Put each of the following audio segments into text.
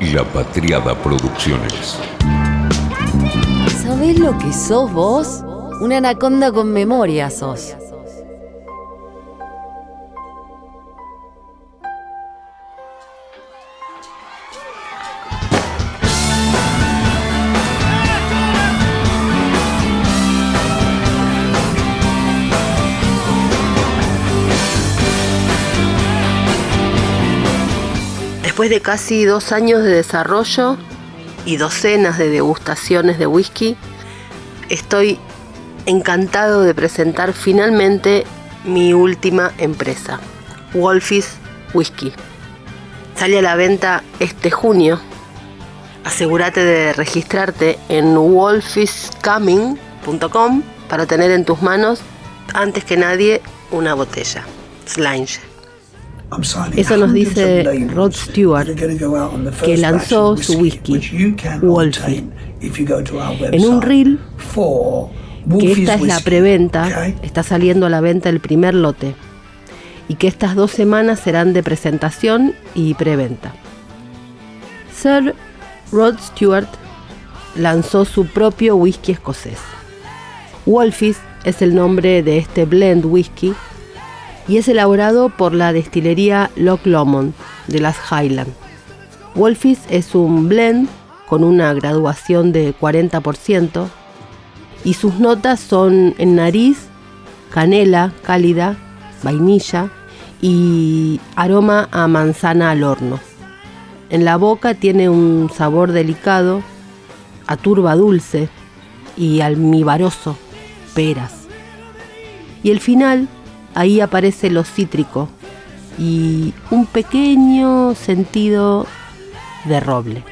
La Patriada Producciones. ¿Sabés lo que sos vos? Una anaconda con memoria sos. Después de casi dos años de desarrollo y docenas de degustaciones de whisky, estoy encantado de presentar finalmente mi última empresa, Wolfis Whisky. Sale a la venta este junio. Asegúrate de registrarte en wolfiscoming.com para tener en tus manos, antes que nadie, una botella. Slange. Eso nos dice Rod Stewart, que lanzó su whisky, Wolfie, en un reel que esta es la preventa, está saliendo a la venta el primer lote, y que estas dos semanas serán de presentación y preventa. Sir Rod Stewart lanzó su propio whisky escocés. Wolfies es el nombre de este blend whisky y es elaborado por la destilería Loch Lomond de las Highlands. Wolfis es un blend con una graduación de 40% y sus notas son en nariz, canela cálida, vainilla y aroma a manzana al horno. En la boca tiene un sabor delicado, a turba dulce y almibaroso, peras. Y el final ahí aparece lo cítrico y un pequeño sentido de roble.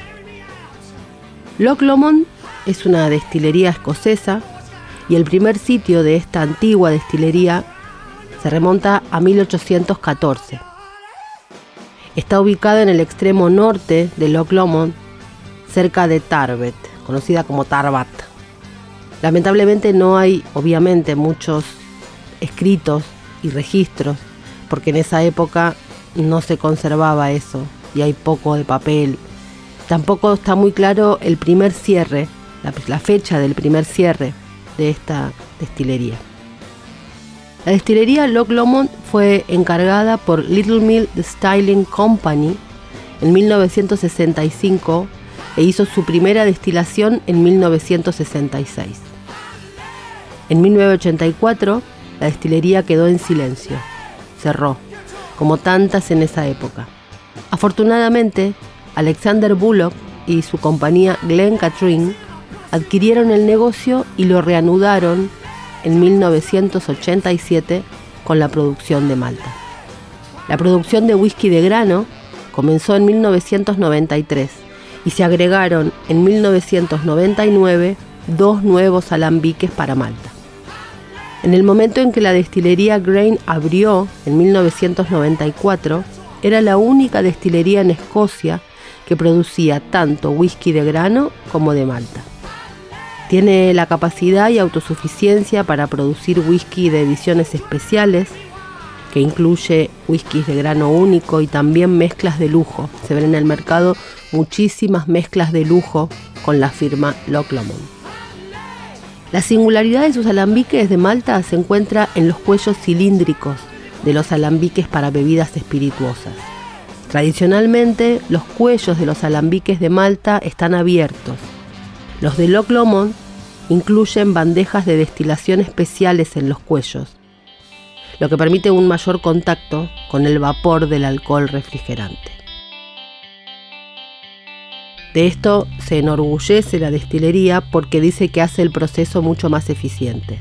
Loch Lomond es una destilería escocesa y el primer sitio de esta antigua destilería se remonta a 1814. Está ubicada en el extremo norte de Loch Lomond, cerca de Tarbet, conocida como Tarbat. Lamentablemente no hay, obviamente, muchos escritos y registros, porque en esa época no se conservaba eso y hay poco de papel. Tampoco está muy claro el primer cierre, la, fecha del primer cierre de esta destilería. La destilería Loch Lomond fue encargada por Little Mill Styling Company en 1965 e hizo su primera destilación en 1966. En 1984 la destilería quedó en silencio, cerró, como tantas en esa época. Afortunadamente, Alexander Bullock y su compañía Glen Katrine adquirieron el negocio y lo reanudaron en 1987 con la producción de Malta. La producción de whisky de grano comenzó en 1993 y se agregaron en 1999 dos nuevos alambiques para Malta. En el momento en que la destilería Grain abrió, en 1994, era la única destilería en Escocia que producía tanto whisky de grano como de malta. Tiene la capacidad y autosuficiencia para producir whisky de ediciones especiales, que incluye whiskies de grano único y también mezclas de lujo. Se ven en el mercado muchísimas mezclas de lujo con la firma Loch Lomond. La singularidad de sus alambiques de Malta se encuentra en los cuellos cilíndricos de los alambiques para bebidas espirituosas. Tradicionalmente, los cuellos de los alambiques de Malta están abiertos. Los de Loch Lomond incluyen bandejas de destilación especiales en los cuellos, lo que permite un mayor contacto con el vapor del alcohol refrigerante. De esto se enorgullece la destilería porque dice que hace el proceso mucho más eficiente.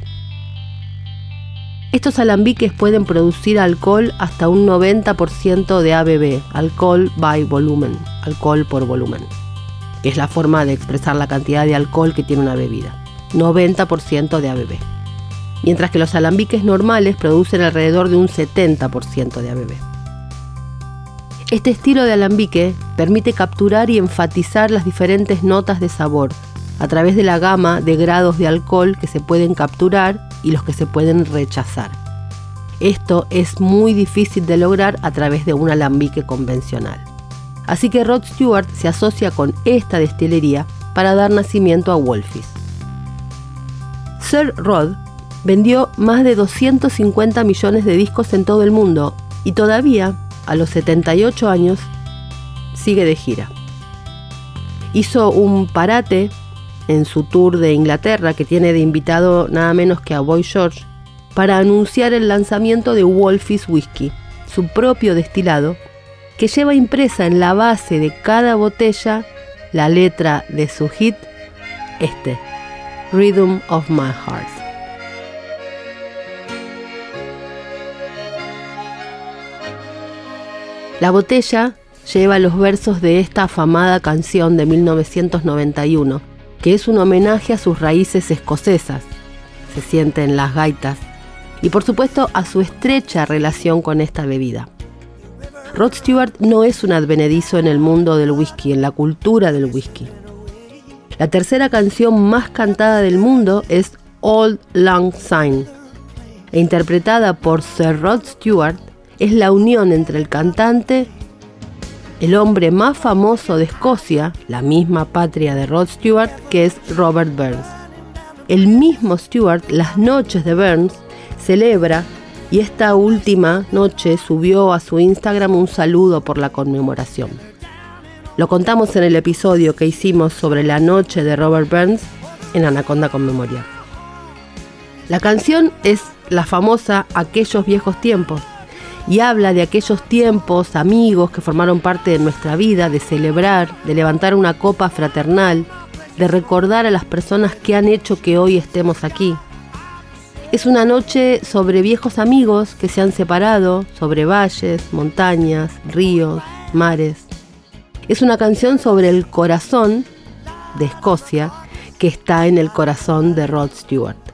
Estos alambiques pueden producir alcohol hasta un 90% de ABV, alcohol by volumen, alcohol por volumen, que es la forma de expresar la cantidad de alcohol que tiene una bebida. 90% de ABV. Mientras que los alambiques normales producen alrededor de un 70% de ABV. Este estilo de alambique permite capturar y enfatizar las diferentes notas de sabor a través de la gama de grados de alcohol que se pueden capturar y los que se pueden rechazar. Esto es muy difícil de lograr a través de un alambique convencional. Así que Rod Stewart se asocia con esta destilería para dar nacimiento a Wolfies. Sir Rod vendió más de 250 millones de discos en todo el mundo y todavía, a los 78 años, sigue de gira. Hizo un parate en su tour de Inglaterra, que tiene de invitado nada menos que a Boy George, para anunciar el lanzamiento de Wolfies Whiskey, su propio destilado, que lleva impresa en la base de cada botella la letra de su hit, este, Rhythm of My Heart. La botella lleva los versos de esta afamada canción de 1991, que es un homenaje a sus raíces escocesas, se siente en las gaitas, y por supuesto a su estrecha relación con esta bebida. Rod Stewart no es un advenedizo en el mundo del whisky, en la cultura del whisky. La tercera canción más cantada del mundo es Old Lang Syne, e interpretada por Sir Rod Stewart, es la unión entre el cantante, el hombre más famoso de Escocia, la misma patria de Rod Stewart, que es Robert Burns. El mismo Stewart, las noches de Burns, celebra y esta última noche subió a su Instagram un saludo por la conmemoración. Lo contamos en el episodio que hicimos sobre la noche de Robert Burns en Anaconda con. La canción es la famosa Aquellos viejos tiempos, y habla de aquellos tiempos, amigos que formaron parte de nuestra vida, de celebrar, de levantar una copa fraternal, de recordar a las personas que han hecho que hoy estemos aquí. Es una noche sobre viejos amigos que se han separado, sobre valles, montañas, ríos, mares. Es una canción sobre el corazón de Escocia que está en el corazón de Rod Stewart.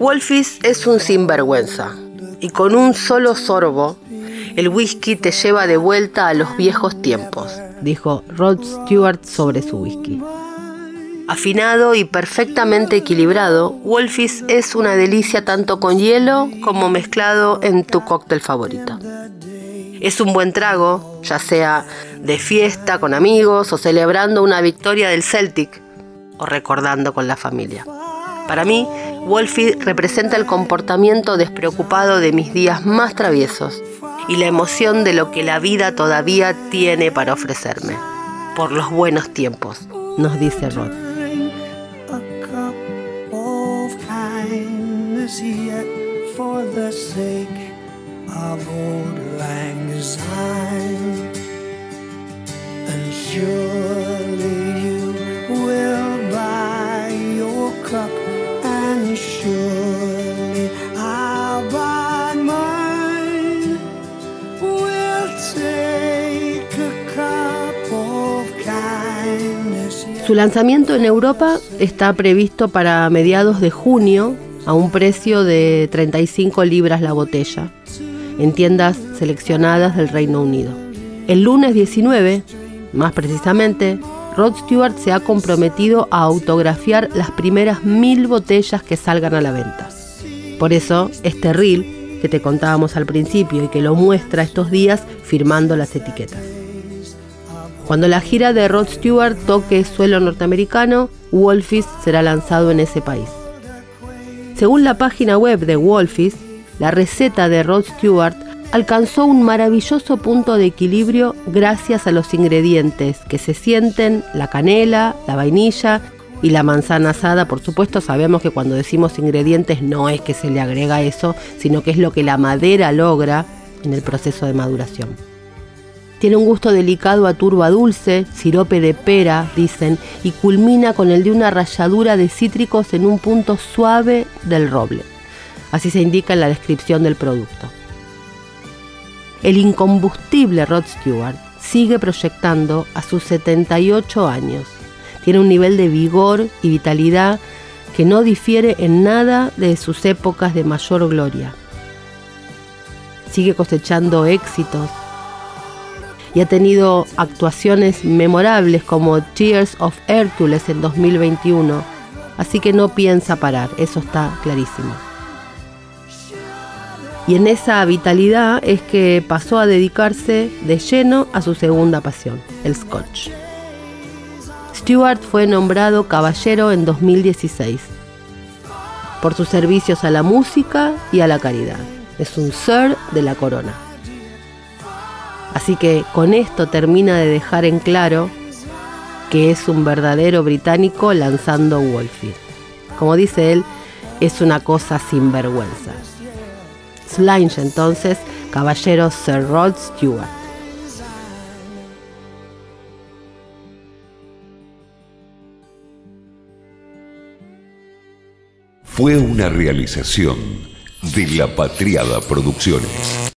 Wolfis es un sinvergüenza y con un solo sorbo el whisky te lleva de vuelta a los viejos tiempos, dijo Rod Stewart sobre su whisky. Afinado y perfectamente equilibrado, Wolfis es una delicia tanto con hielo como mezclado en tu cóctel favorito. Es un buen trago, ya sea de fiesta con amigos o celebrando una victoria del Celtic o recordando con la familia. Para mí, Wolfie representa el comportamiento despreocupado de mis días más traviesos y la emoción de lo que la vida todavía tiene para ofrecerme. Por los buenos tiempos, nos dice Rod. Su lanzamiento en Europa está previsto para mediados de junio a un precio de 35 libras la botella, en tiendas seleccionadas del Reino Unido. El lunes 19, más precisamente, Rod Stewart se ha comprometido a autografiar las primeras mil botellas que salgan a la venta. Por eso, este reel que te contábamos al principio y que lo muestra estos días firmando las etiquetas. Cuando la gira de Rod Stewart toque suelo norteamericano, Wolfies será lanzado en ese país. Según la página web de Wolfies, la receta de Rod Stewart alcanzó un maravilloso punto de equilibrio gracias a los ingredientes que se sienten, la canela, la vainilla y la manzana asada. Por supuesto sabemos que cuando decimos ingredientes no es que se le agrega eso, sino que es lo que la madera logra en el proceso de maduración. Tiene un gusto delicado a turba dulce, sirope de pera, dicen, y culmina con el de una ralladura de cítricos en un punto suave del roble. Así se indica en la descripción del producto. El incombustible Rod Stewart sigue proyectando a sus 78 años. Tiene un nivel de vigor y vitalidad que no difiere en nada de sus épocas de mayor gloria. Sigue cosechando éxitos y ha tenido actuaciones memorables como Tears of Hercules en 2021, así que no piensa parar, eso está clarísimo. Y en esa vitalidad es que pasó a dedicarse de lleno a su segunda pasión, el Scotch. Stewart fue nombrado caballero en 2016 por sus servicios a la música y a la caridad. Es un Sir de la corona. Así que con esto termina de dejar en claro que es un verdadero británico lanzando Wolfie. Como dice él, es una cosa sin vergüenza. Slange entonces, caballero Sir Rod Stewart. Fue una realización de la Patriada Producciones.